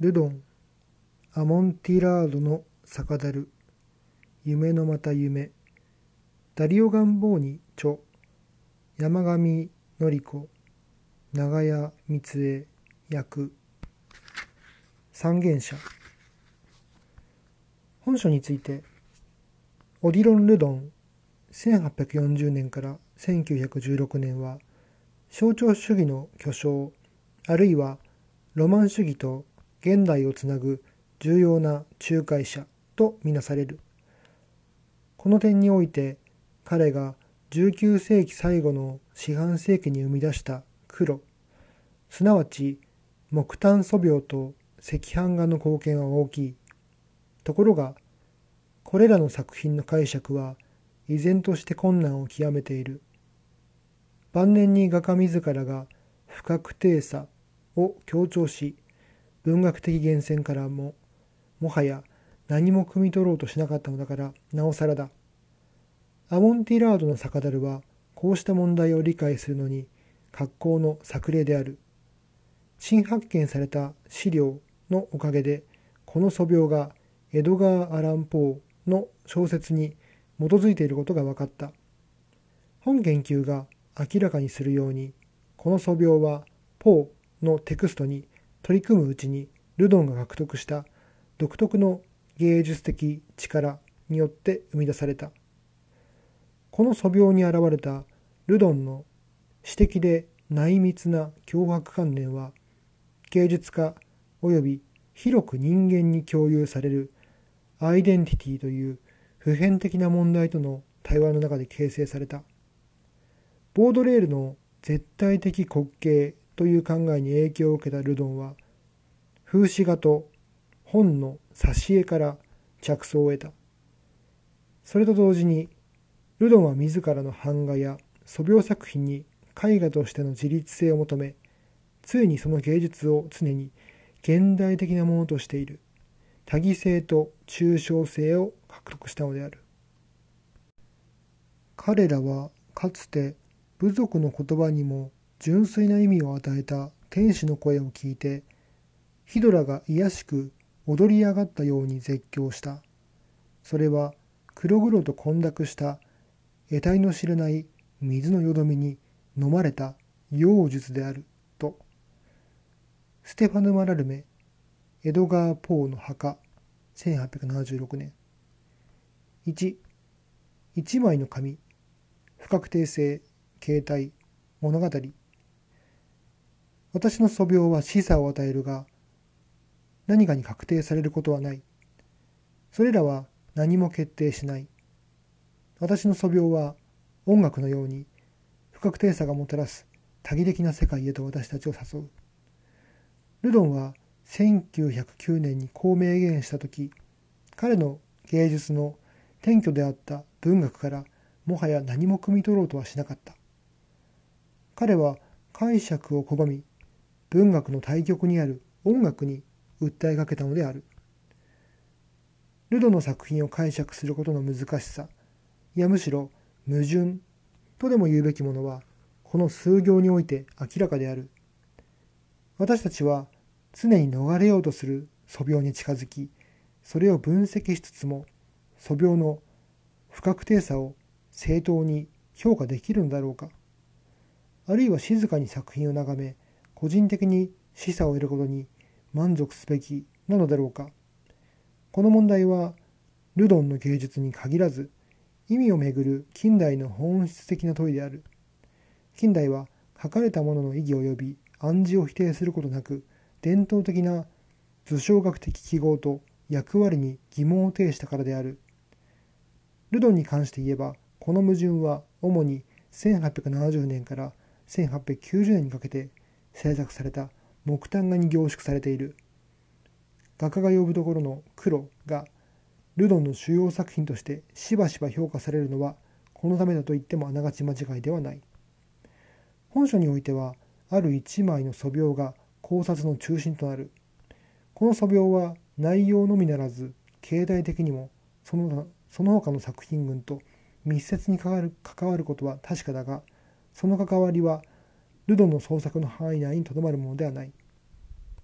ルドンアモンティラードの酒樽夢のまた夢ダリオ・ガンボーニ著山上典子長屋光恵役三原社。本書についてオディロン・ルドン1840年から1916年は象徴主義の巨匠あるいはロマン主義と現代をつなぐ重要な仲介者とみなされる。この点において彼が19世紀最後の四半世紀に生み出した黒すなわち木炭素描と赤飯画の貢献は大きい。ところがこれらの作品の解釈は依然として困難を極めている。晩年に画家自らが不確定さを強調し文学的源泉からももはや何も汲み取ろうとしなかったのだからなおさらだ。アモンティラードの酒樽はこうした問題を理解するのに格好の作例である。新発見された資料のおかげでこの素描がエドガー・アラン・ポーの小説に基づいていることが分かった。本研究が明らかにするようにこの素描はポーのテクストに取り組むうちにルドンが獲得した独特の芸術的力によって生み出された。この素描に現れたルドンの詩的で内密な脅迫観念は芸術家及び広く人間に共有されるアイデンティティという普遍的な問題との対話の中で形成された。ボードレールの絶対的滑稽という考えに影響を受けたルドンは風刺画と本の挿絵から着想を得た。それと同時にルドンは自らの版画や素描作品に絵画としての自立性を求めついにその芸術を常に現代的なものとしている。多義性と抽象性を獲得したのである。彼らはかつて部族の言葉にも純粋な意味を与えた天使の声を聞いてヒドラが卑しく踊り上がったように絶叫した。それは黒々と混濁した得体の知れない水のよどみに飲まれた妖術であると。ステファヌ・マラルメ、エドガー・ポーの墓、1876年。1、1枚の紙、不確定性、形態、物語。私の素描は示唆を与えるが、何かに確定されることはない。それらは何も決定しない。私の素描は音楽のように不確定さがもたらす多義的な世界へと私たちを誘う。ルドンは1909年にこう明言した時彼の芸術の転居であった文学からもはや何も汲み取ろうとはしなかった。彼は解釈を拒み文学の対極にある音楽に訴えかけたのである。ルドの作品を解釈することの難しさ、いやむしろ矛盾とでも言うべきものは、この数行において明らかである。私たちは常に逃れようとする素描に近づき、それを分析しつつも、素描の不確定さを正当に評価できるのだろうか。あるいは静かに作品を眺め、個人的に示唆を得ることに満足すべきなのだろうか。この問題はルドンの芸術に限らず意味をめぐる近代の本質的な問いである。近代は書かれたものの意義及び暗示を否定することなく伝統的な図象学的記号と役割に疑問を呈したからである。ルドンに関して言えばこの矛盾は主に1870年から1890年にかけて制作された木炭画に凝縮されている。画家が呼ぶところの黒がルドンの主要作品としてしばしば評価されるのはこのためだと言ってもあながち間違いではない。本書においてはある一枚の素描が考察の中心となる。この素描は内容のみならず経済的にもそのその他の作品群と密接に関わる関わることは確かだがその関わりはルドの創作の範囲内にとどまるものではない。